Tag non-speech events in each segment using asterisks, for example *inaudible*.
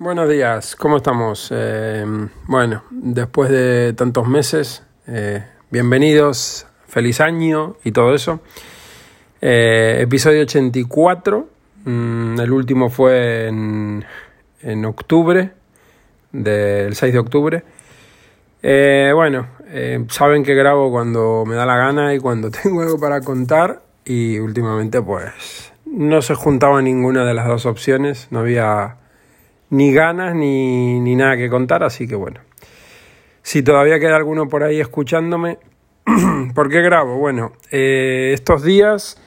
Buenos días, ¿cómo estamos? Eh, bueno, después de tantos meses, eh, bienvenidos, feliz año y todo eso. Eh, episodio 84, mm, el último fue en, en octubre, del 6 de octubre. bueno, saben que grabo cuando me da la gana y cuando *laughs* tengo algo para contar y últimamente pues no se juntaba ninguna de las dos opciones, no había ni ganas ni, ni nada que contar, así que bueno. Si todavía queda alguno por ahí escuchándome, *clears throat* ¿por qué grabo? Bueno, eh, estos días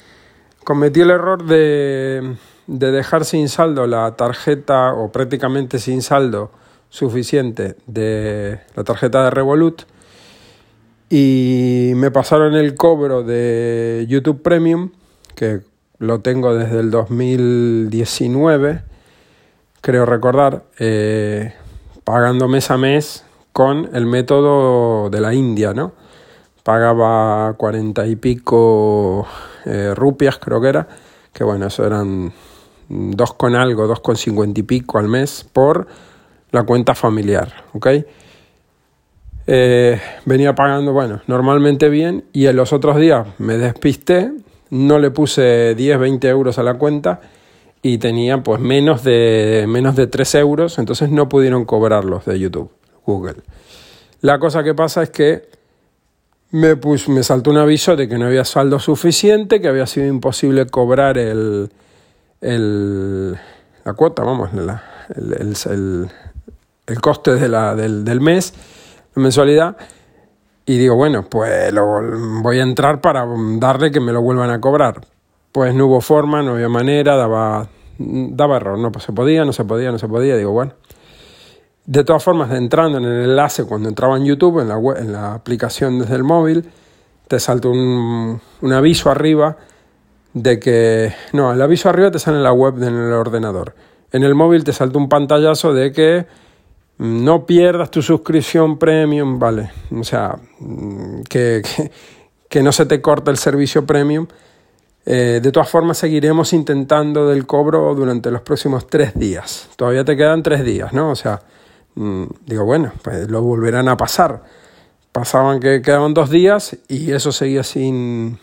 cometí el error de, de dejar sin saldo la tarjeta o prácticamente sin saldo suficiente de la tarjeta de Revolut y me pasaron el cobro de YouTube Premium que lo tengo desde el 2019 creo recordar, eh, pagando mes a mes con el método de la India, ¿no? Pagaba cuarenta y pico eh, rupias, creo que era, que bueno, eso eran dos con algo, dos con cincuenta y pico al mes por la cuenta familiar, ¿ok? Eh, venía pagando, bueno, normalmente bien y en los otros días me despisté, no le puse 10, 20 euros a la cuenta y tenía pues menos de, menos de 3 euros, entonces no pudieron cobrarlos de YouTube, Google. La cosa que pasa es que me, me saltó un aviso de que no había saldo suficiente, que había sido imposible cobrar el, el la cuota, vamos, la, el, el, el, coste de la, del, del mes, la mensualidad. Y digo, bueno, pues lo, voy a entrar para darle que me lo vuelvan a cobrar pues no hubo forma, no había manera, daba, daba error, no se podía, no se podía, no se podía, digo, bueno. De todas formas, entrando en el enlace, cuando entraba en YouTube, en la, en la aplicación desde el móvil, te salta un, un aviso arriba de que, no, el aviso arriba te sale en la web en el ordenador. En el móvil te salta un pantallazo de que no pierdas tu suscripción premium, ¿vale? O sea, que, que, que no se te corte el servicio premium eh, de todas formas, seguiremos intentando del cobro durante los próximos tres días. Todavía te quedan tres días, ¿no? O sea, mm, digo, bueno, pues lo volverán a pasar. Pasaban que quedaban dos días y eso seguía sin.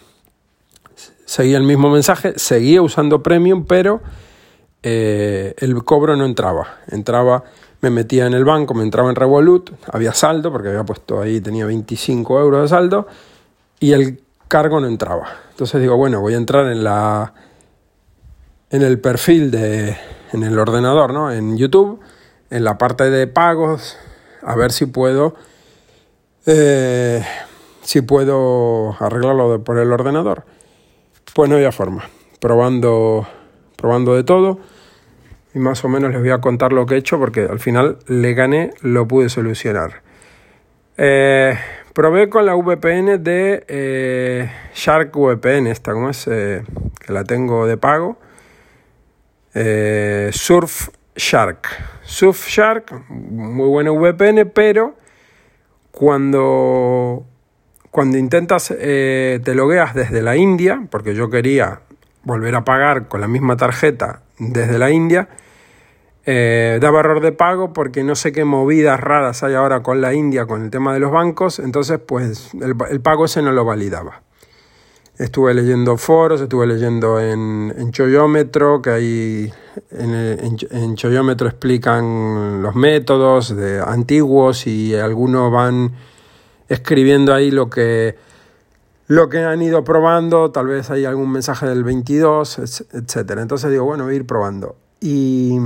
Seguía el mismo mensaje, seguía usando Premium, pero eh, el cobro no entraba. Entraba, me metía en el banco, me entraba en Revolut, había saldo, porque había puesto ahí, tenía 25 euros de saldo, y el cargo no entraba. Entonces digo, bueno, voy a entrar en la en el perfil de en el ordenador, ¿no? En YouTube, en la parte de pagos, a ver si puedo eh, si puedo arreglarlo por el ordenador. Pues no había forma. Probando probando de todo y más o menos les voy a contar lo que he hecho porque al final le gané, lo pude solucionar. Eh, probé con la VPN de eh, Shark VPN, esta, ¿cómo es? Eh, que la tengo de pago. Eh, Surf Shark. Surf Shark, muy buena VPN, pero cuando, cuando intentas, te logueas desde la India, porque yo quería volver a pagar con la misma tarjeta desde la India, eh, daba error de pago porque no sé qué movidas raras hay ahora con la India con el tema de los bancos, entonces pues el, pago ese no lo validaba. Estuve leyendo foros, estuve leyendo en, en Choyómetro, que ahí en, en, Choyómetro explican los métodos antiguos y algunos van escribiendo ahí lo que, lo que han ido probando, tal vez hay algún mensaje del 22, etc. Entonces digo, bueno, voy a ir probando. Y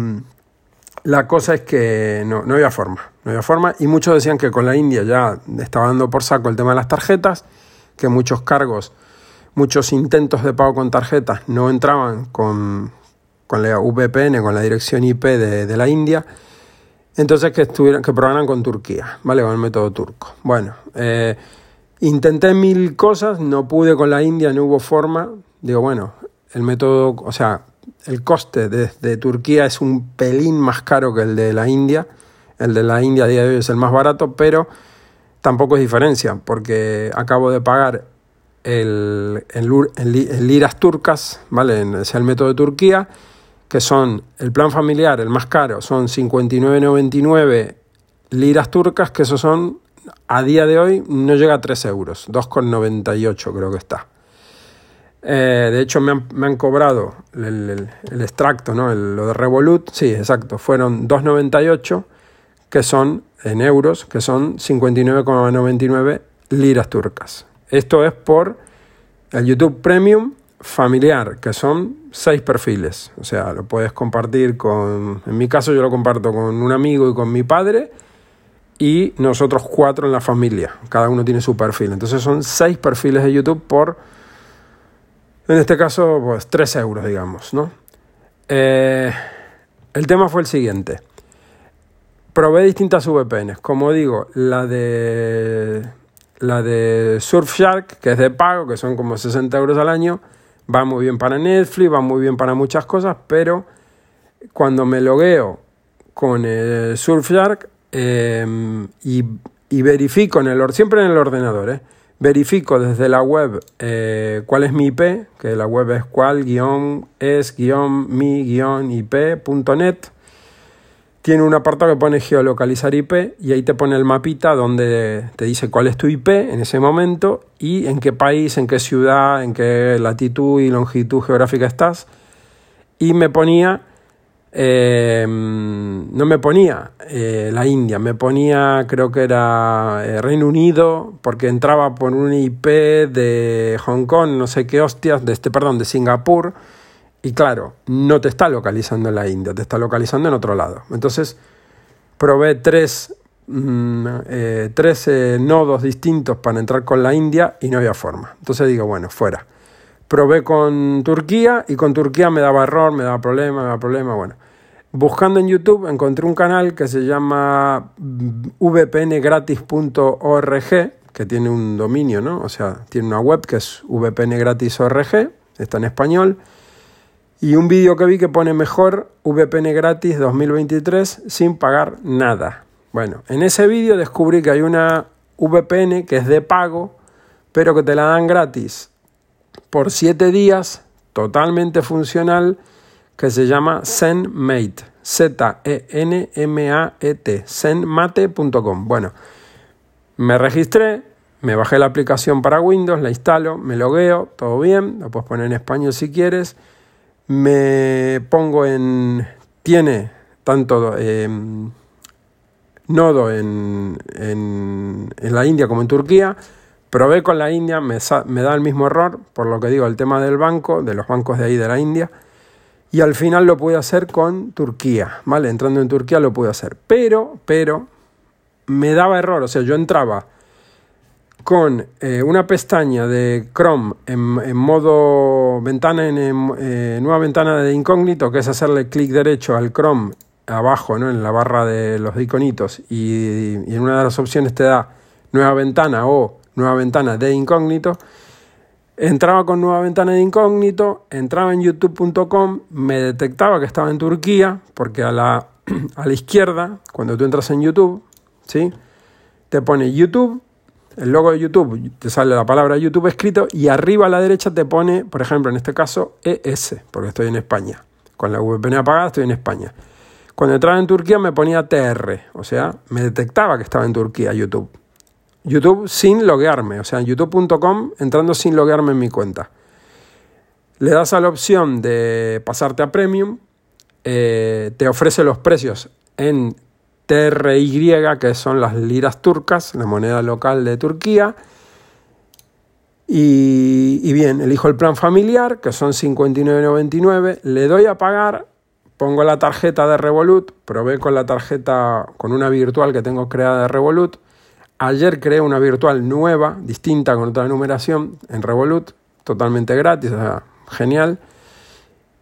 la cosa es que no, no había forma, no había forma y muchos decían que con la India ya estaba dando por saco el tema de las tarjetas, que muchos cargos, muchos intentos de pago con tarjetas no entraban con, con la VPN, con la dirección IP de, la India, entonces que, estuvieran, que probaran con Turquía, ¿vale? Con el método turco. Bueno, eh, intenté mil cosas, no pude con la India, no hubo forma, digo, bueno, el método, o sea, el coste de, Turquía es un pelín más caro que el de la India. El de la India a día de hoy es el más barato, pero tampoco es diferencia, porque acabo de pagar el, el, liras turcas, ¿vale? Es el método de Turquía, que son el plan familiar, el más caro, son 59,99 liras turcas, que eso son, a día de hoy, no llega a 3 euros, 2,98 creo que está. Eh, de hecho, me han, cobrado el, extracto, ¿no? lo de Revolut, sí, exacto, fueron 2,98, que son en euros, que son 59,99 liras turcas. Esto es por el YouTube Premium familiar, que son seis perfiles. O sea, lo puedes compartir con, en mi caso yo lo comparto con un amigo y con mi padre y nosotros cuatro en la familia. Cada uno tiene su perfil. Entonces son seis perfiles de YouTube por en este caso, pues 3 euros, digamos, ¿no? Eh, el tema fue el siguiente. Probé distintas VPNs. Como digo, la de la de Surfshark, que es de pago, que son como 60 euros al año, va muy bien para Netflix, va muy bien para muchas cosas, pero cuando me logueo con el Surfshark eh, y, y, verifico en el siempre en el ordenador, eh, verifico desde la web eh, cuál es mi IP, que la web es cual-es-mi-ip.net. Tiene un apartado que pone geolocalizar IP y ahí te pone el mapita donde te dice cuál es tu IP en ese momento y en qué país, en qué ciudad, en qué latitud y longitud geográfica estás. Y me ponía eh, no me ponía eh, la India, me ponía creo que era eh, Reino Unido, porque entraba por un IP de Hong Kong, no sé qué hostias, de este, perdón, de Singapur, y claro, no te está localizando en la India, te está localizando en otro lado. Entonces, probé tres, mm, tres nodos distintos para entrar con la India y no había forma. Entonces digo, bueno, fuera. Probé con Turquía y con Turquía me daba error, me daba problema, me daba problema, bueno. Buscando en YouTube encontré un canal que se llama vpngratis.org, que tiene un dominio, ¿no? O sea, tiene una web que es vpngratis.org, está en español. Y un vídeo que vi que pone mejor VPN gratis 2023 sin pagar nada. Bueno, en ese vídeo descubrí que hay una VPN que es de pago, pero que te la dan gratis por 7 días, totalmente funcional que se llama ZenMate, Z-E-N-M-A-E-T, zenmate.com. Bueno, me registré, me bajé la aplicación para Windows, la instalo, me logueo, todo bien, lo puedes poner en español si quieres, me pongo en, tiene tanto em, nodo en, en, en, la India como en Turquía, probé con la India, me, me da el mismo error, por lo que digo, el tema del banco, de los bancos de ahí de la India, y al final lo pude hacer con Turquía, ¿vale? Entrando en Turquía lo pude hacer. Pero, pero, me daba error. O sea, yo entraba con eh, una pestaña de Chrome en, modo ventana, en, eh, nueva ventana de incógnito, que es hacerle clic derecho al Chrome abajo, ¿no? En la barra de los iconitos. Y, y en una de las opciones te da nueva ventana o nueva ventana de incógnito. Entraba con nueva ventana de incógnito, entraba en youtube.com, me detectaba que estaba en Turquía, porque a la, *clears throat* a la izquierda, cuando tú entras en YouTube, ¿sí? te pone YouTube, el logo de YouTube, te sale la palabra YouTube escrito, y arriba a la derecha te pone, por ejemplo, en este caso, ES, porque estoy en España. Con la VPN apagada estoy en España. Cuando entraba en Turquía me ponía TR, o sea, me detectaba que estaba en Turquía YouTube. YouTube sin loguearme, o sea, en youtube.com entrando sin loguearme en mi cuenta. Le das a la opción de pasarte a Premium, eh, te ofrece los precios en TRY, que son las liras turcas, la moneda local de Turquía. Y, y bien, elijo el plan familiar, que son 59,99, le doy a pagar, pongo la tarjeta de Revolut, probé con la tarjeta, con una virtual que tengo creada de Revolut, Ayer creé una virtual nueva, distinta, con otra numeración, en Revolut, totalmente gratis, o sea, genial.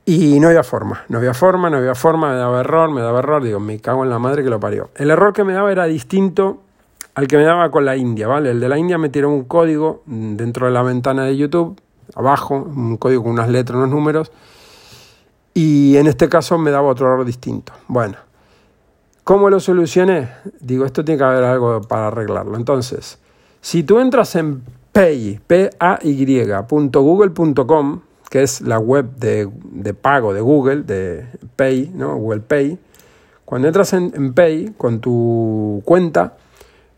Y no había forma, no había forma, no había forma, me daba error, me daba error, digo, me cago en la madre que lo parió. El error que me daba era distinto al que me daba con la India, ¿vale? El de la India me tiró un código dentro de la ventana de YouTube, abajo, un código con unas letras, unos números, y en este caso me daba otro error distinto. Bueno, ¿Cómo lo solucioné? Digo, esto tiene que haber algo para arreglarlo. Entonces, si tú entras en pay, p a y .google.com, que es la web de, pago de Google, de Pay, ¿no? Google Pay. Cuando entras en, Pay con tu cuenta,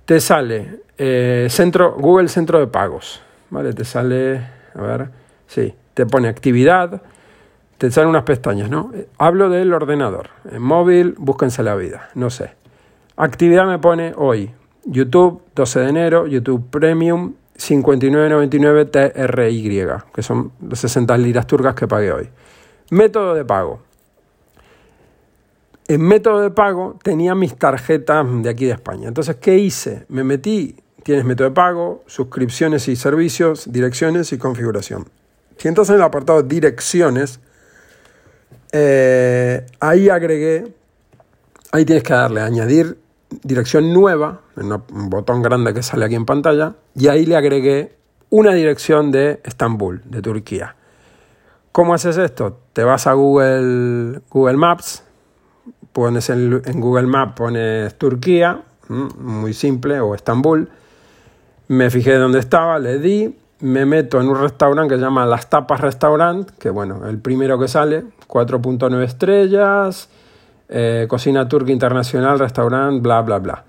te sale eh, centro, Google Centro de Pagos. ¿Vale? Te sale, a ver, sí, te pone actividad, te salen unas pestañas, ¿no? Hablo del ordenador. En móvil, búsquense la vida, no sé. Actividad me pone hoy. YouTube, 12 de enero, YouTube Premium, 59.99 TRY, que son las 60 liras turcas que pagué hoy. Método de pago. En método de pago tenía mis tarjetas de aquí de España. Entonces, ¿qué hice? Me metí, tienes método de pago, suscripciones y servicios, direcciones y configuración. Si entras en el apartado direcciones, eh, ahí agregué, ahí tienes que darle a añadir dirección nueva, un botón grande que sale aquí en pantalla, y ahí le agregué una dirección de Estambul, de Turquía. ¿Cómo haces esto? Te vas a Google, Google Maps, pones en, en Google Maps, pones Turquía, muy simple, o Estambul. Me fijé dónde estaba, le di, me meto en un restaurante que se llama Las Tapas Restaurant, que bueno, el primero que sale, 4.9 estrellas, eh, cocina turca internacional, restaurante, bla, bla, bla.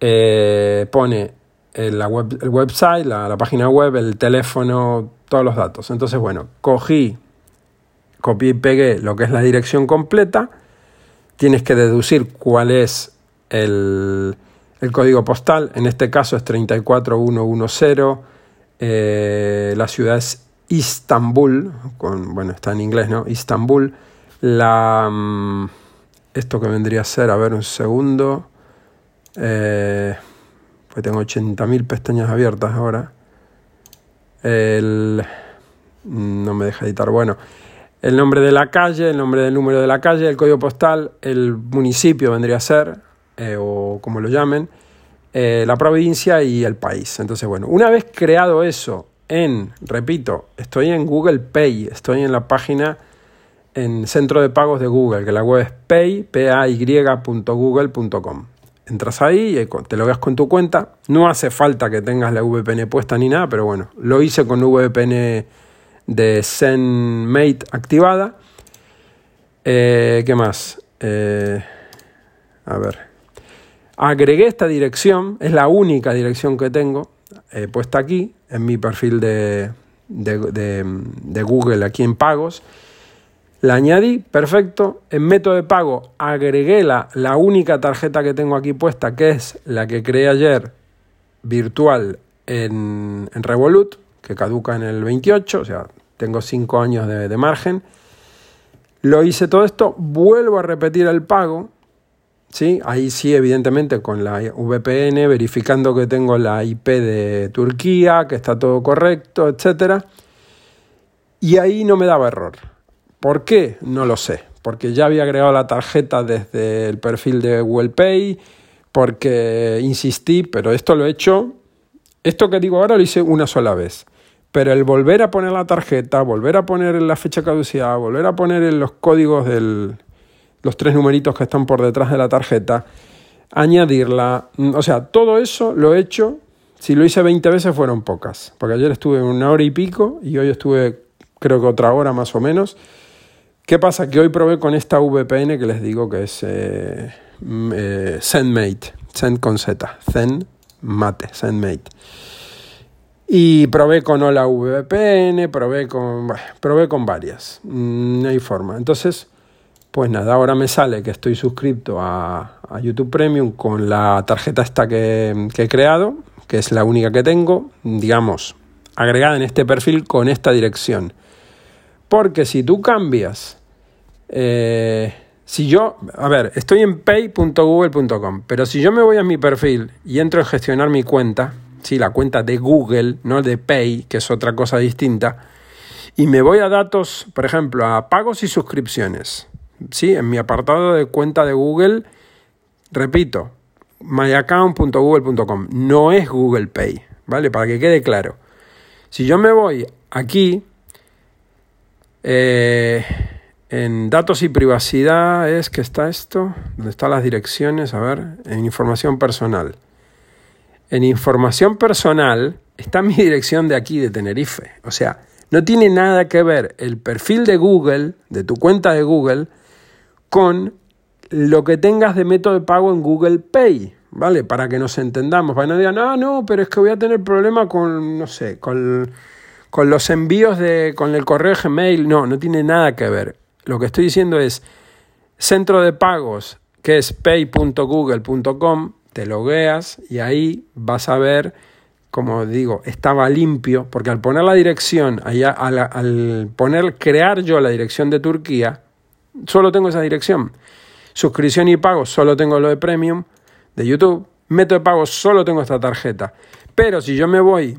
Eh, pone el, la web, el website, la, página web, el teléfono, todos los datos. Entonces, bueno, cogí, copié y pegué lo que es la dirección completa. Tienes que deducir cuál es el, el código postal. En este caso es 34110. Eh, la ciudad es Istambul, con, bueno, está en inglés, ¿no? Istambul. La. Mm, esto que vendría a ser, a ver un segundo, eh, pues tengo 80.000 pestañas abiertas ahora. El, no me deja editar, bueno, el nombre de la calle, el nombre del número de la calle, el código postal, el municipio vendría a ser, eh, o como lo llamen, eh, la provincia y el país. Entonces, bueno, una vez creado eso en, repito, estoy en Google Pay, estoy en la página en centro de pagos de Google, que la web es pay, pay.google.com. Entras ahí y te lo veas con tu cuenta. No hace falta que tengas la VPN puesta ni nada, pero bueno, lo hice con VPN de ZenMate activada. Eh, ¿Qué más? Eh, a ver. Agregué esta dirección, es la única dirección que tengo eh, puesta aquí en mi perfil de, de Google aquí en pagos. La añadí, perfecto. En método de pago agregué la, única tarjeta que tengo aquí puesta, que es la que creé ayer virtual en, Revolut, que caduca en el 28, o sea, tengo 5 años de, de margen. Lo hice todo esto, vuelvo a repetir el pago, ¿sí? Ahí sí, evidentemente, con la VPN, verificando que tengo la IP de Turquía, que está todo correcto, etc. Y ahí no me daba error. ¿Por qué? No lo sé. Porque ya había agregado la tarjeta desde el perfil de Google Pay, porque insistí, pero esto lo he hecho, esto que digo ahora lo hice una sola vez. Pero el volver a poner la tarjeta, volver a poner la fecha caducidad, volver a poner los códigos de los tres numeritos que están por detrás de la tarjeta, añadirla, o sea, todo eso lo he hecho. Si lo hice 20 veces fueron pocas, porque ayer estuve una hora y pico y hoy estuve creo que otra hora más o menos. ¿Qué pasa? Que hoy probé con esta VPN que les digo que es eh, mm, eh, ZenMate, Zen con Z, Zen Mate, ZenMate. Y probé con Hola VPN, probé con, probé con varias, mm, no hay forma. Entonces, pues nada, ahora me sale que estoy suscrito a, YouTube Premium con la tarjeta esta que, he creado, que es la única que tengo, digamos, agregada en este perfil con esta dirección. Porque si tú cambias eh, si yo, a ver, estoy en pay.google.com, pero si yo me voy a mi perfil y entro a gestionar mi cuenta, sí, la cuenta de Google, no de Pay, que es otra cosa distinta, y me voy a datos, por ejemplo, a pagos y suscripciones, sí, en mi apartado de cuenta de Google, repito, myaccount.google.com, no es Google Pay, ¿vale? Para que quede claro. Si yo me voy aquí, eh, en datos y privacidad es que está esto, donde están las direcciones, a ver, en información personal. En información personal está *laughs* mi dirección de aquí, de Tenerife. O sea, No tiene nada que ver el perfil de Google, de tu cuenta de Google, con lo que tengas de método de pago en Google Pay, ¿vale? Para que nos entendamos, para que no digan, ah, no, pero es que voy a tener problema con, no sé, con, con los envíos de, con el correo Gmail. No, no tiene nada que ver. Lo que estoy diciendo es, centro de pagos, que es pay.google.com, te logueas y ahí vas a ver, como digo, estaba limpio, porque al poner la dirección, allá, al, al poner, crear yo la dirección de Turquía, solo tengo esa dirección. Suscripción y pago, solo tengo lo de Premium de YouTube. Método de pago, solo tengo esta tarjeta. Pero si yo me voy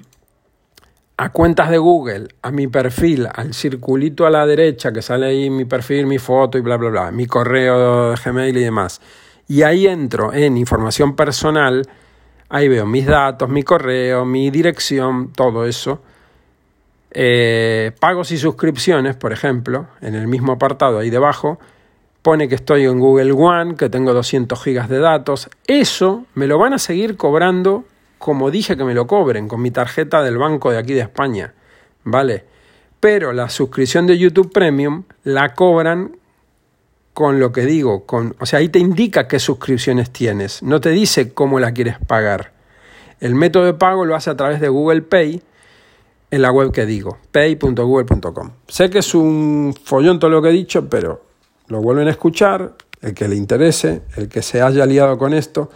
a cuentas de Google, a mi perfil, al circulito a la derecha que sale ahí mi perfil, mi foto y bla, bla, bla, mi correo de Gmail y demás, y ahí entro en información personal, ahí veo mis datos, mi correo, mi dirección, todo eso. Eh, pagos y suscripciones, por ejemplo, en el mismo apartado ahí debajo, pone que estoy en Google One, que tengo 200 gigas de datos. Eso me lo van a seguir cobrando como dije que me lo cobren, con mi tarjeta del banco de aquí de España. ¿Vale? Pero la suscripción de YouTube Premium la cobran con lo que digo, con, o sea, ahí te indica qué suscripciones tienes, no te dice cómo la quieres pagar. El método de pago lo hace a través de Google Pay en la web que digo, pay.google.com. Sé que es un follón todo lo que he dicho, pero lo vuelven a escuchar, el que le interese, el que se haya liado con esto,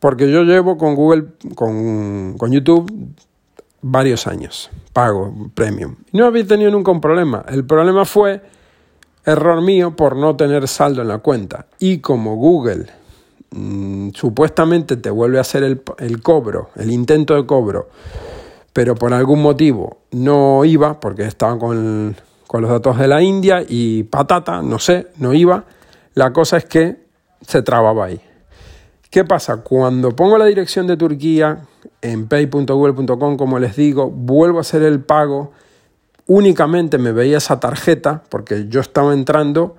porque yo llevo con Google, con, con YouTube, varios años, pago premium. No había tenido nunca un problema. El problema fue error mío por no tener saldo en la cuenta. Y como Google mm, supuestamente te vuelve a hacer el, el cobro, el intento de cobro, pero por algún motivo no iba, porque estaba con, con los datos de la India y patata, no sé, no iba. La cosa es que se trababa ahí. ¿Qué pasa? Cuando pongo la dirección de Turquía en pay.google.com, como les digo, vuelvo a hacer el pago únicamente me veía esa tarjeta, porque yo estaba entrando,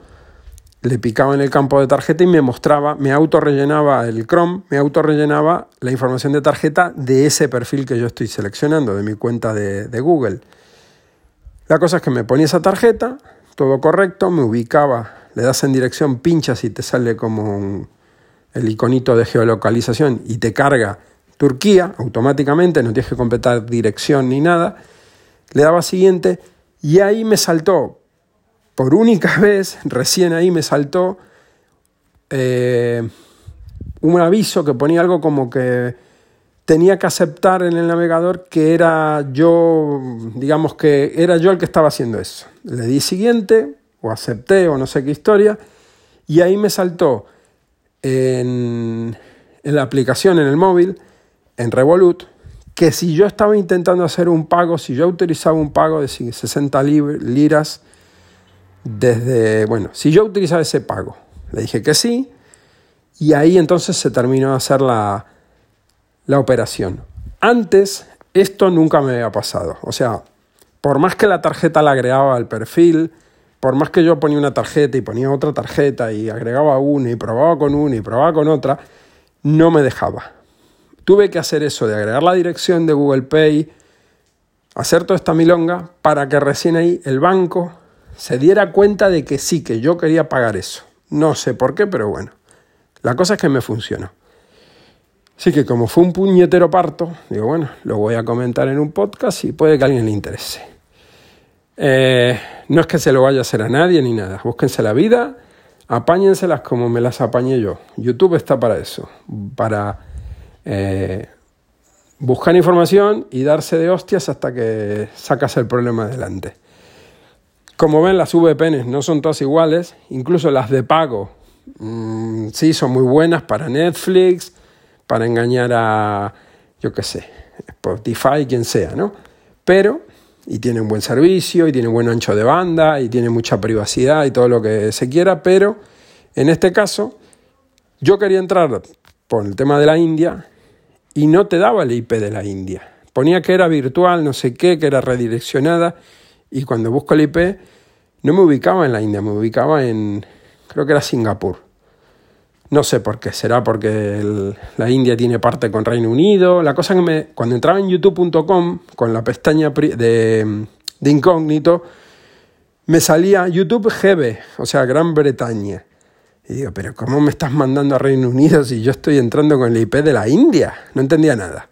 le picaba en el campo de tarjeta y me mostraba, me autorrellenaba el Chrome, me autorrellenaba la información de tarjeta de ese perfil que yo estoy seleccionando, de mi cuenta de, Google. La cosa es que me ponía esa tarjeta, todo correcto, me ubicaba, le das en dirección, pinchas y te sale como el iconito de geolocalización y te carga Turquía automáticamente, no tienes que completar dirección ni nada le daba siguiente y ahí me saltó, por única *laughs* vez, recién ahí me saltó eh, un aviso que ponía algo como que tenía que aceptar en el navegador que era yo, digamos que era yo el que estaba haciendo eso. Le di siguiente, o acepté, o no sé qué historia, y ahí me saltó en, la aplicación, en el móvil, en Revolut, que si yo estaba intentando hacer un pago, si yo utilizaba un pago de 60 liras, desde, bueno, si yo utilizaba ese pago, le dije que sí, y ahí entonces se terminó de hacer la, la operación. Antes esto nunca me había pasado, o sea, por más que la tarjeta la agregaba al perfil, por más que yo ponía una tarjeta y ponía otra tarjeta y agregaba una y probaba con una y probaba con otra, no me dejaba. Tuve que hacer eso de agregar la dirección de Google Pay, hacer toda esta milonga para que recién ahí el banco se diera cuenta de que sí, que yo quería pagar eso. No sé por qué, pero bueno. La cosa es que me funcionó. Así que como fue un puñetero parto, digo, bueno, lo voy a comentar en un podcast y puede que a alguien le interese. Eh, no es que se lo vaya a hacer a nadie ni nada. Búsquense la vida, apáñenselas como me las apañé yo. YouTube está para eso, para eh, buscar información y darse de hostias hasta que sacas el problema adelante. Como ven, las VPNs no son todas iguales, incluso las de pago. Mm, sí, son muy buenas para Netflix, para engañar a, yo qué sé, Spotify, quien sea, ¿no? Pero, y tienen buen servicio, y tienen buen ancho de banda, y tiene mucha privacidad y todo lo que se quiera, pero en este caso, yo quería entrar por el tema de la India y no te daba el IP de la India. Ponía que era virtual, no sé qué, que era redireccionada y cuando busco el IP no me ubicaba en la India, me ubicaba en, creo que era Singapur. No sé por qué, será porque la India tiene parte con Reino Unido. La cosa que me, cuando entraba en youtube.com con la pestaña de de incógnito, me salía YouTube GB, o sea, Gran Bretaña. Y digo, pero ¿cómo me estás mandando a Reino Unido si yo estoy entrando con el IP de la India? No entendía nada.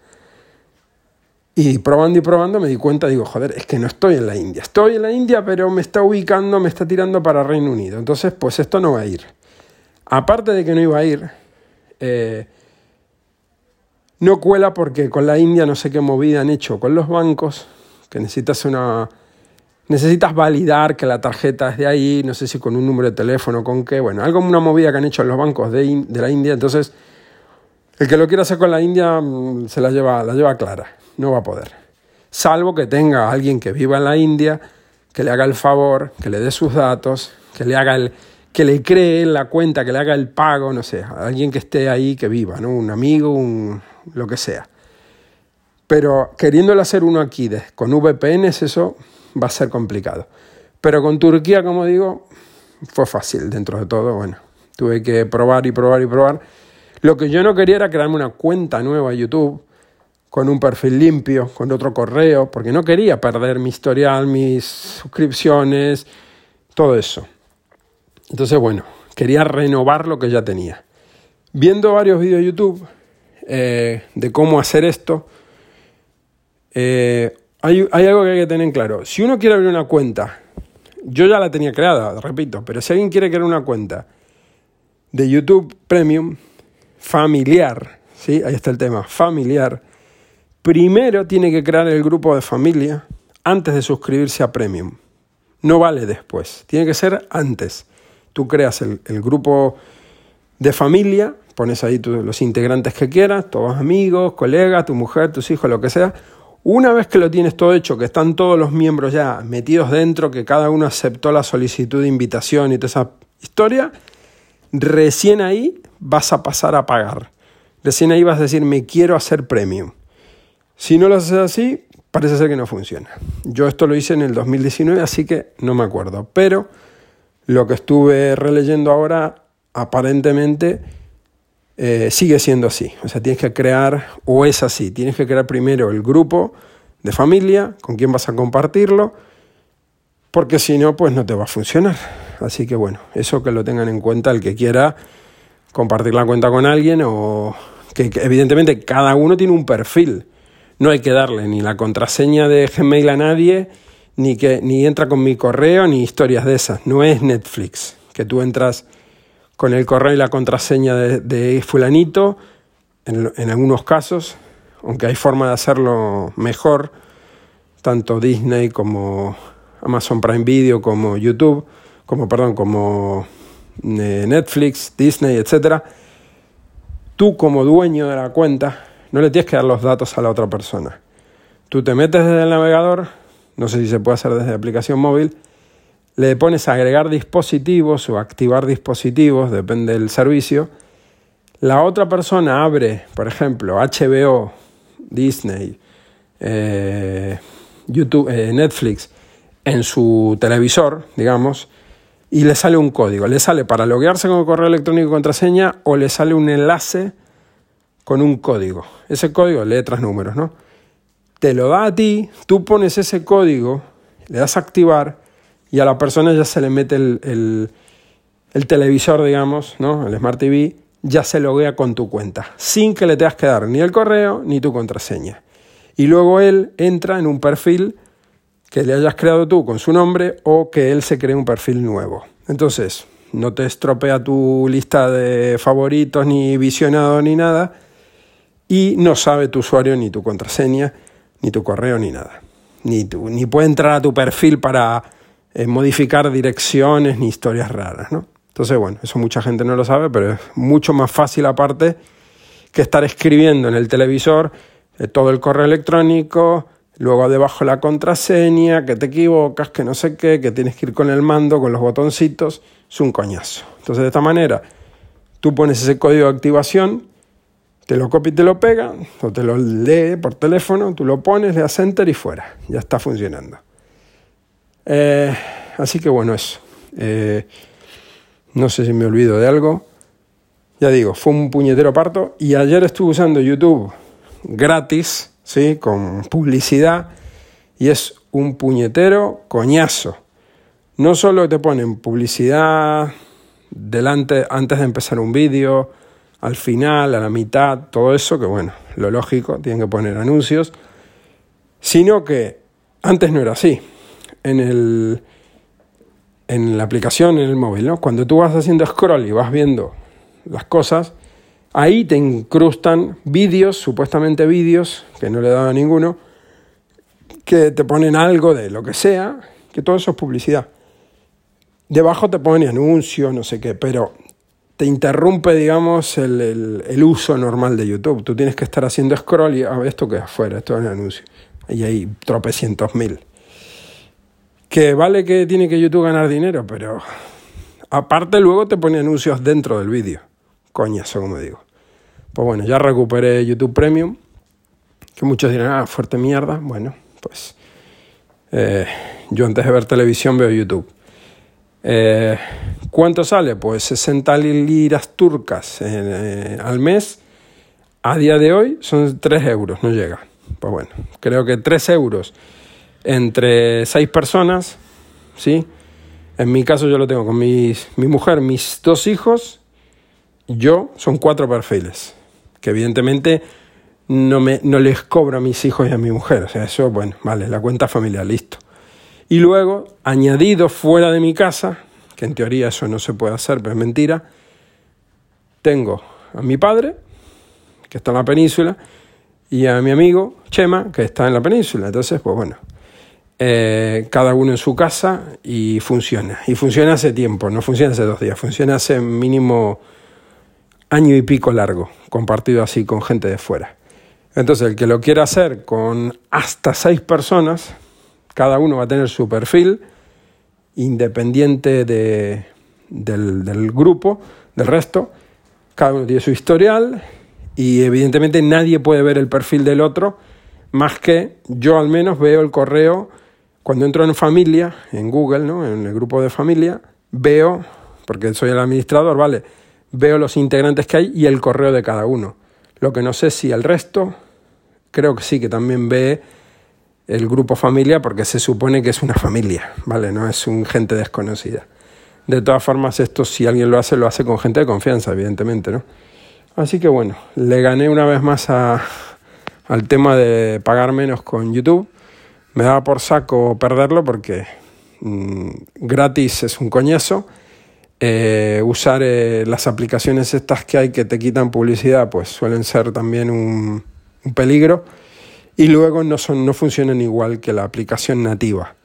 Y probando y probando me di cuenta, digo, joder, es que no estoy en la India. Estoy en la India, pero me está ubicando, me está tirando para Reino Unido. Entonces, pues esto no va a ir. Aparte de que no iba a ir, eh, no cuela porque con la India no sé qué movida han hecho con los bancos, que necesitas una... Necesitas validar que la tarjeta es de ahí, no sé si con un número de teléfono, con qué, bueno, algo, una movida que han hecho en los bancos de, de la India, entonces el que lo quiera hacer con la India mm, se la lleva, la lleva clara no va a poder. Salvo que tenga alguien que viva en la India, que le haga el favor, que le dé sus datos, que le haga el, que le cree en la cuenta, que le haga el pago, no sé, alguien que esté ahí que viva, ¿no? Un amigo, un lo que sea. Pero queriéndolo hacer uno aquí con VPNs, eso va a ser complicado. Pero con Turquía, como digo, fue fácil dentro de todo. Bueno, tuve que probar y probar y probar. Lo que yo no quería era crearme una cuenta nueva en YouTube con un perfil limpio, con otro correo, porque no quería perder mi historial, mis suscripciones, todo eso. Entonces, bueno, quería renovar lo que ya tenía. Viendo varios vídeos de YouTube eh, de cómo hacer esto, eh, hay, hay algo que hay que tener en claro. Si uno quiere abrir una cuenta, yo ya la tenía creada, repito, pero si alguien quiere crear una cuenta de YouTube Premium familiar, ¿sí? ahí está el tema, familiar, primero tiene que crear el grupo de familia antes de suscribirse a Premium. No vale después, tiene que ser antes. Tú creas el, grupo de familia, pones ahí los integrantes que quieras, todos amigos, colegas, tu mujer, tus hijos, lo que sea. Una vez que lo tienes todo hecho, que están todos los miembros ya metidos dentro, que cada uno aceptó la solicitud de invitación y toda esa historia, recién ahí vas a pasar a pagar. Recién ahí vas a decir, me quiero hacer premium. Si no lo haces así, parece ser que no funciona. Yo esto lo hice en el 2019, así que no me acuerdo. Pero lo que estuve releyendo ahora, aparentemente, eh, sigue siendo así. O sea, tienes que crear, o es así, tienes que crear primero el grupo de familia, con quién vas a compartirlo, porque si no, pues no te va a funcionar. Así que bueno, eso que lo tengan en cuenta el que quiera compartir la cuenta con alguien o que evidentemente cada uno tiene un perfil no hay que darle ni la contraseña de Gmail a nadie, ni, que, ni entra con mi correo, ni historias de esas. No es Netflix, que tú entras con el correo y la contraseña de, fulanito, en, en, algunos casos, aunque hay forma de hacerlo mejor, tanto Disney como Amazon Prime Video, como YouTube, como, perdón, como eh, Netflix, Disney, etc. Tú como dueño de la cuenta no le tienes que dar los datos a la otra persona. Tú te metes desde el navegador, no sé si se puede hacer desde aplicación móvil, le pones agregar dispositivos o activar dispositivos, depende del servicio. La otra persona abre, por ejemplo, HBO, Disney, eh, YouTube, eh, Netflix en su televisor, digamos, y le sale un código. Le sale para loguearse con correo electrónico y contraseña o le sale un enlace con un código. Ese código, letras, números, ¿no? Te lo da a ti, tú pones ese código, le das a activar y a la persona ya se le mete el, televisor, digamos, ¿no? El Smart TV, ya se loguea con tu cuenta, sin que le tengas que dar ni el correo ni tu contraseña. Y luego él entra en un perfil que le hayas creado tú con su nombre o que él se cree un perfil nuevo. Entonces, no te estropea tu lista de favoritos, ni visionado, ni nada, y no sabe tu usuario ni tu contraseña, ni tu correo, ni nada. Ni, tu, ni puede entrar a tu perfil para eh, modificar direcciones ni historias raras, ¿no? Entonces, bueno, eso mucha gente no lo sabe, pero es mucho más fácil aparte que estar escribiendo en el televisor eh, todo el correo electrónico, luego debajo la contraseña, que te equivocas, que no sé qué, que tienes que ir con el mando, con los botoncitos, es un coñazo. Entonces, de esta manera, tú pones ese código de activación te lo copia y te lo pega, o te lo lee por teléfono, tú lo pones, le das enter y fuera. Ya está funcionando. Eh, así que bueno, eso. Eh, no sé si me olvido de algo. Ya digo, fue un puñetero parto. Y ayer estuve usando YouTube gratis, ¿sí? con publicidad. Y es un puñetero coñazo. No solo te ponen publicidad delante, antes de empezar un vídeo, al final, a la mitad, todo eso, que bueno, lo lógico, tienen que poner anuncios, sino que antes no era así. En, el, en la aplicación, en el móvil, ¿no? Cuando tú vas haciendo scroll y vas viendo las cosas, ahí te incrustan vídeos, supuestamente vídeos, que no le he dado a ninguno, que te ponen algo de lo que sea, que todo eso es publicidad. Debajo te ponen anuncios, no sé qué, pero te interrumpe, digamos, el, el, uso normal de YouTube. Tú tienes que estar haciendo scroll y, a ver, esto que afuera, esto es un anuncio. Y hay tropecientos mil. Que vale que tiene que YouTube ganar dinero, pero aparte luego te pone anuncios dentro del vídeo. Coñazo, como digo. Pues bueno, ya recuperé YouTube Premium. Que muchos dirán, ah, fuerte mierda. Bueno, pues eh, yo antes de ver televisión veo YouTube. Eh, ¿Cuánto sale? Pues 60 liras turcas eh, al mes. A día de hoy son 3 euros, no llega. Pues bueno, creo que 3 euros entre 6 personas, ¿sí? En mi caso yo lo tengo con mis, mi mujer, mis dos hijos, yo, son cuatro perfiles, que evidentemente no, me, no les cobro a mis hijos y a mi mujer. O sea, eso, bueno, vale, la cuenta familiar, listo. Y luego, añadido fuera de mi casa, que en teoría eso no se puede hacer, pero es mentira, tengo a mi padre, que está en la península, y a mi amigo Chema, que está en la península. Entonces, pues bueno, eh, cada uno en su casa y funciona. Y funciona hace tiempo, no funciona hace dos días, funciona hace mínimo año y pico largo, compartido así con gente de fuera. Entonces, el que lo quiera hacer con hasta seis personas, cada uno va a tener su perfil independiente de, del, del grupo, del resto, cada uno tiene su historial y evidentemente nadie puede ver el perfil del otro más que yo al menos veo el correo cuando entro en familia, en Google, ¿no? en el grupo de familia, veo, porque soy el administrador, ¿vale? Veo los integrantes que hay y el correo de cada uno. Lo que no sé si el resto, creo que sí, que también ve el grupo familia porque se supone que es una familia, ¿vale? No es un gente desconocida. De todas formas, esto si alguien lo hace, lo hace con gente de confianza, evidentemente, ¿no? Así que bueno, le gané una vez más a, al tema de pagar menos con YouTube. Me daba por saco perderlo porque mm, gratis es un coñazo. Eh, usar eh, las aplicaciones estas que hay que te quitan publicidad, pues suelen ser también un, un peligro. Y luego no, son, no funcionan igual que la aplicación nativa.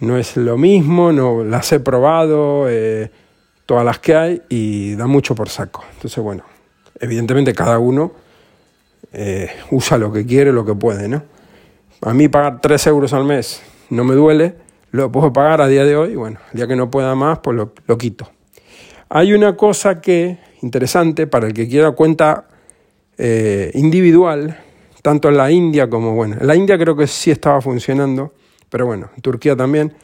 No es lo mismo, no las he probado, eh, todas las que hay, y da mucho por saco. Entonces, bueno, evidentemente cada uno eh, usa lo que quiere, lo que puede, ¿no? A mí pagar 3 euros al mes no me duele, lo puedo pagar a día de hoy, bueno, el día que no pueda más, pues lo, lo quito. Hay una cosa que, interesante, para el que quiera cuenta eh, individual, tanto en la India como, bueno, en la India creo que sí estaba funcionando, pero bueno, en Turquía también,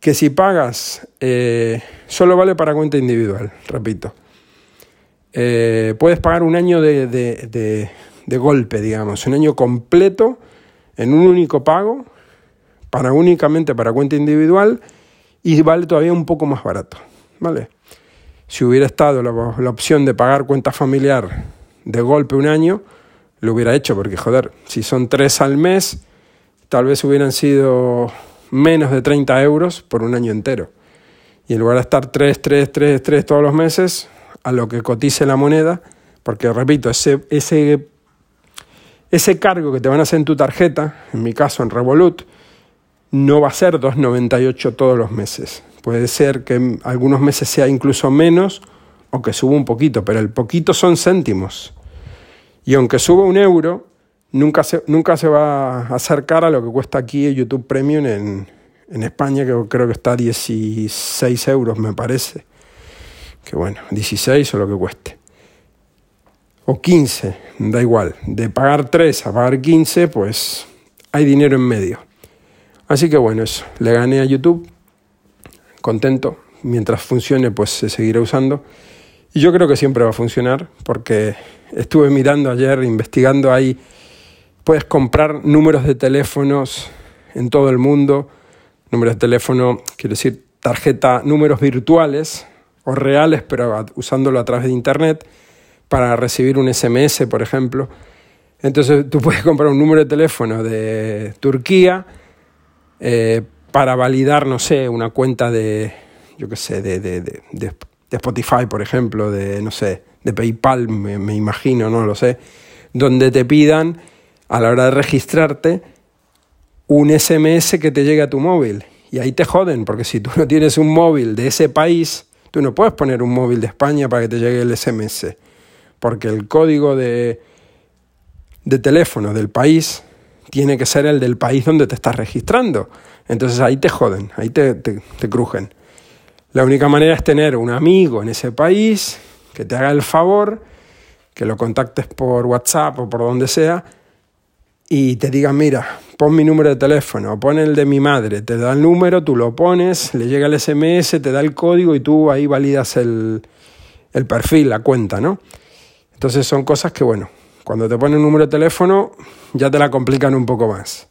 que si pagas, eh, solo vale para cuenta individual, repito. Eh, puedes pagar un año de, de, de, golpe, digamos, un año completo en un único pago, para únicamente para cuenta individual, y vale todavía un poco más barato, ¿vale? Si hubiera estado la, la opción de pagar cuenta familiar de golpe un año, lo hubiera hecho, porque joder, si son tres al mes, tal vez hubieran sido menos de 30 euros por un año entero. Y en lugar de estar 3, 3, 3, 3 todos los meses, a lo que cotice la moneda, porque repito, ese, ese, ese cargo que te van a hacer en tu tarjeta, en mi caso en Revolut, no va a ser 2,98 todos los meses. Puede ser que algunos meses sea incluso menos o que suba un poquito, pero el poquito son céntimos. Y aunque suba un euro, nunca se, nunca se va a acercar a lo que cuesta aquí el YouTube Premium en, en España, que creo que está a 16 euros, me parece. Que bueno, 16 o lo que cueste. O 15, da igual. De pagar 3 a pagar 15, pues hay dinero en medio. Así que bueno, eso. Le gané a YouTube. Contento. Mientras funcione, pues se seguirá usando. Y yo creo que siempre va a funcionar porque estuve mirando ayer, investigando ahí, puedes comprar números de teléfonos en todo el mundo. Números de teléfono, quiero decir, tarjeta, números virtuales o reales, pero usándolo a través de Internet para recibir un SMS, por ejemplo. Entonces tú puedes comprar un número de teléfono de Turquía eh, para validar, no sé, una cuenta de, yo qué sé, de, de, Spotify, por ejemplo, de, no sé, de PayPal, me, me imagino, no lo sé, donde te pidan a la hora de registrarte un SMS que te llegue a tu móvil. Y ahí te joden, porque si tú no tienes un móvil de ese país, tú no puedes poner un móvil de España para que te llegue el SMS, porque el código de, de teléfono del país tiene que ser el del país donde te estás registrando. Entonces ahí te joden, ahí te, te, te crujen. La única manera es tener un amigo en ese país que te haga el favor, que lo contactes por WhatsApp o por donde sea, y te diga, mira, pon mi número de teléfono, pon el de mi madre, te da el número, tú lo pones, le llega el SMS, te da el código y tú ahí validas el, el perfil, la cuenta, ¿no? Entonces son cosas que, bueno, cuando te ponen un número de teléfono ya te la complican un poco más.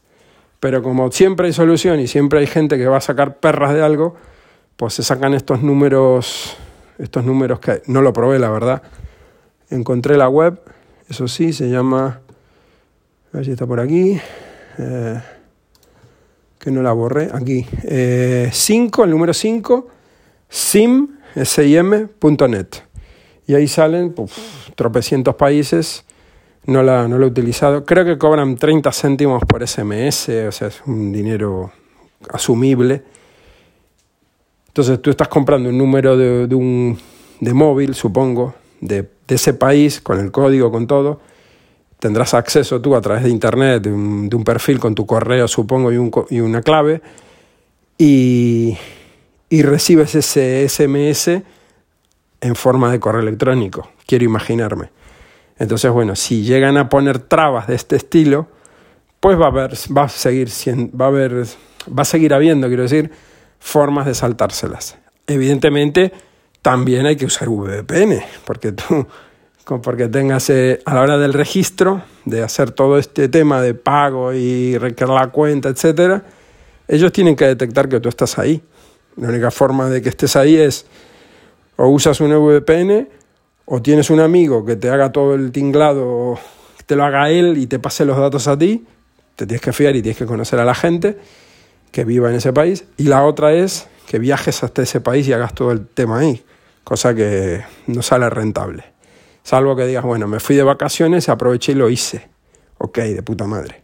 Pero como siempre hay solución y siempre hay gente que va a sacar perras de algo, pues se sacan estos números, estos números que no lo probé, la verdad. Encontré la web, eso sí, se llama, a ver si está por aquí, eh, que no la borré, aquí, 5, eh, el número 5, sim, sim.net. Y ahí salen tropecientos países no la, no lo he utilizado. Creo que cobran 30 céntimos por SMS, o sea, es un dinero asumible. Entonces tú estás comprando un número de, de un, de móvil, supongo, de, de, ese país, con el código, con todo. Tendrás acceso tú a través de internet, de un, de un perfil con tu correo, supongo, y, un, y una clave. Y, y recibes ese SMS en forma de correo electrónico, quiero imaginarme. Entonces, bueno, si llegan a poner trabas de este estilo, pues va a haber, va a seguir, va a va a seguir habiendo, quiero decir, formas de saltárselas. Evidentemente, también hay que usar VPN, porque tú, porque tengas a la hora del registro, de hacer todo este tema de pago y requerir la cuenta, etcétera, ellos tienen que detectar que tú estás ahí. La única forma de que estés ahí es o usas un VPN o tienes un amigo que te haga todo el tinglado, te lo haga él y te pase los datos a ti, te tienes que fiar y tienes que conocer a la gente que viva en ese país. Y la otra es que viajes hasta ese país y hagas todo el tema ahí, cosa que no sale rentable. Salvo que digas, bueno, me fui de vacaciones, aproveché y lo hice. Ok, de puta madre.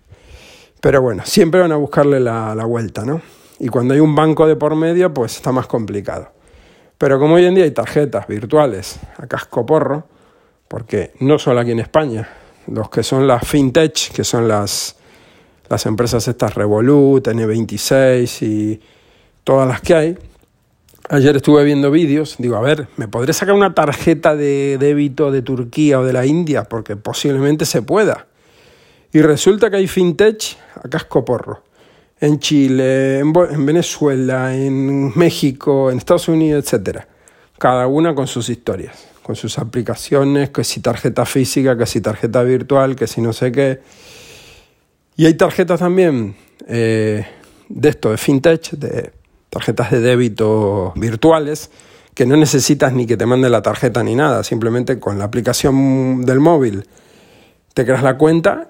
Pero bueno, siempre van a buscarle la, la vuelta, ¿no? Y cuando hay un banco de por medio, pues está más complicado. Pero como hoy en día hay tarjetas virtuales a casco porro, porque no solo aquí en España, los que son las fintech, que son las, las empresas estas Revolut, N26 y todas las que hay, ayer estuve viendo vídeos, digo, a ver, ¿me podré sacar una tarjeta de débito de Turquía o de la India? Porque posiblemente se pueda. Y resulta que hay fintech a casco porro en Chile, en, en, Venezuela, en México, en Estados Unidos, etc. Cada una con sus historias, con sus aplicaciones, que si tarjeta física, que si tarjeta virtual, que si no sé qué. Y hay tarjetas también eh, de esto, de fintech, de tarjetas de débito virtuales, que no necesitas ni que te mande la tarjeta ni nada, simplemente con la aplicación del móvil te creas la cuenta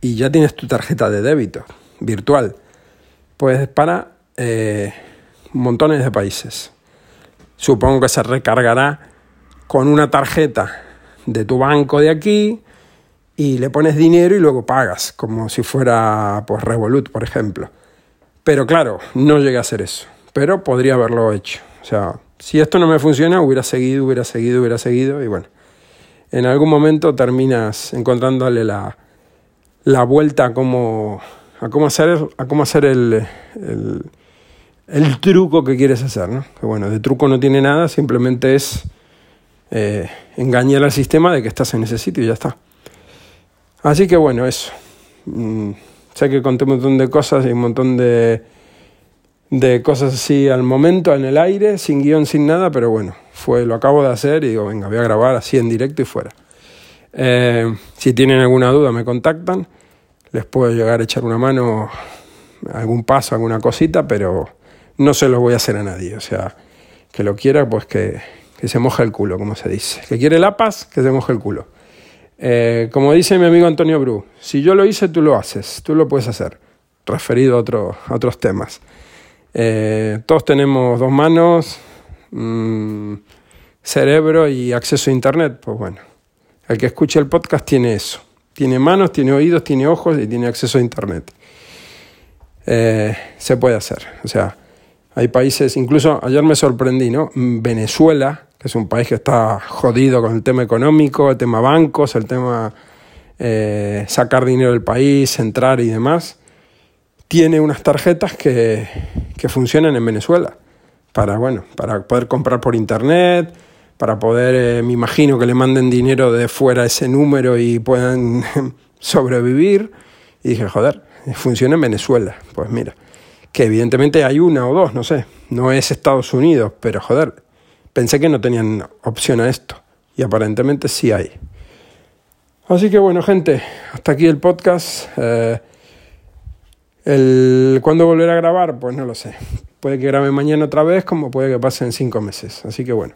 y ya tienes tu tarjeta de débito virtual pues para eh, montones de países. Supongo que se recargará con una tarjeta de tu banco de aquí y le pones dinero y luego pagas, como si fuera pues Revolut, por ejemplo. Pero claro, no llegué a hacer eso, pero podría haberlo hecho. O sea, si esto no me funciona, hubiera seguido, hubiera seguido, hubiera seguido y bueno, en algún momento terminas encontrándole la, la vuelta como a cómo hacer, a cómo hacer el, el, truco que quieres hacer, ¿no? Que bueno, de truco no tiene nada, simplemente es eh, engañar al sistema de que estás en ese sitio y ya está. Así que bueno, eso. Mm, sé que conté un montón de cosas y un montón de, de cosas así al momento, en el aire, sin guion, sin nada, pero bueno, fue, lo acabo de hacer y digo, venga, voy a grabar así en directo y fuera. Eh, si tienen alguna duda me contactan les puedo llegar a echar una mano algún paso, alguna cosita, pero no se lo voy a hacer a nadie. O sea, que lo quiera, pues que, que se moje el culo, como se dice. Que quiere la paz, que se moje el culo. Eh, como dice mi amigo Antonio Bru, si yo lo hice, tú lo haces, tú lo puedes hacer, referido a, otro, a otros temas. Eh, todos tenemos dos manos, mm, cerebro y acceso a Internet, pues bueno, el que escuche el podcast tiene eso, tiene manos, tiene oídos, tiene ojos y tiene acceso a Internet. Eh, se puede hacer, o sea, hay países, incluso ayer me sorprendí, ¿no? Venezuela, que es un país que está jodido con el tema económico, el tema bancos, el tema eh, sacar dinero del país, entrar y demás, tiene unas tarjetas que, que funcionan en Venezuela para, bueno, para poder comprar por internet, para poder, eh, me imagino que le manden dinero de fuera ese número y puedan *laughs* sobrevivir. Y dije, joder, funciona en Venezuela. Pues mira, que evidentemente hay una o dos, no sé, no es Estados Unidos, pero joder, pensé que no tenían opción a esto y aparentemente sí hay. Así que bueno, gente, hasta aquí el podcast. Eh, el, ¿Cuándo volver a grabar? Pues no lo sé. Puede que grabe mañana otra vez, como puede que pase en cinco meses. Así que bueno,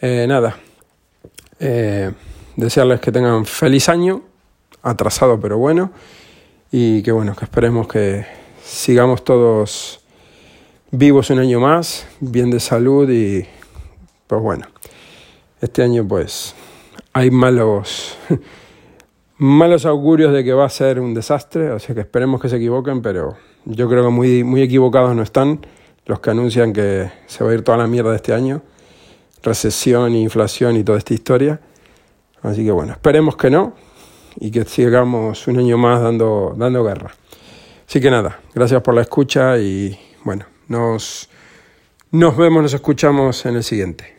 eh, nada. Eh, desearles que tengan feliz año, atrasado pero bueno, y que bueno, que esperemos que sigamos todos vivos un año más, bien de salud y pues bueno, este año pues hay malos *laughs* malos augurios de que va a ser un desastre, sea que esperemos que se equivoquen, pero yo creo que muy, muy equivocados no están los que anuncian que se va a ir toda la mierda este año, recesión, inflación y toda esta historia. Así que bueno, esperemos que no y que sigamos un año más dando, dando guerra. Así que nada, gracias por la escucha y bueno, nos, nos vemos, nos escuchamos en el siguiente.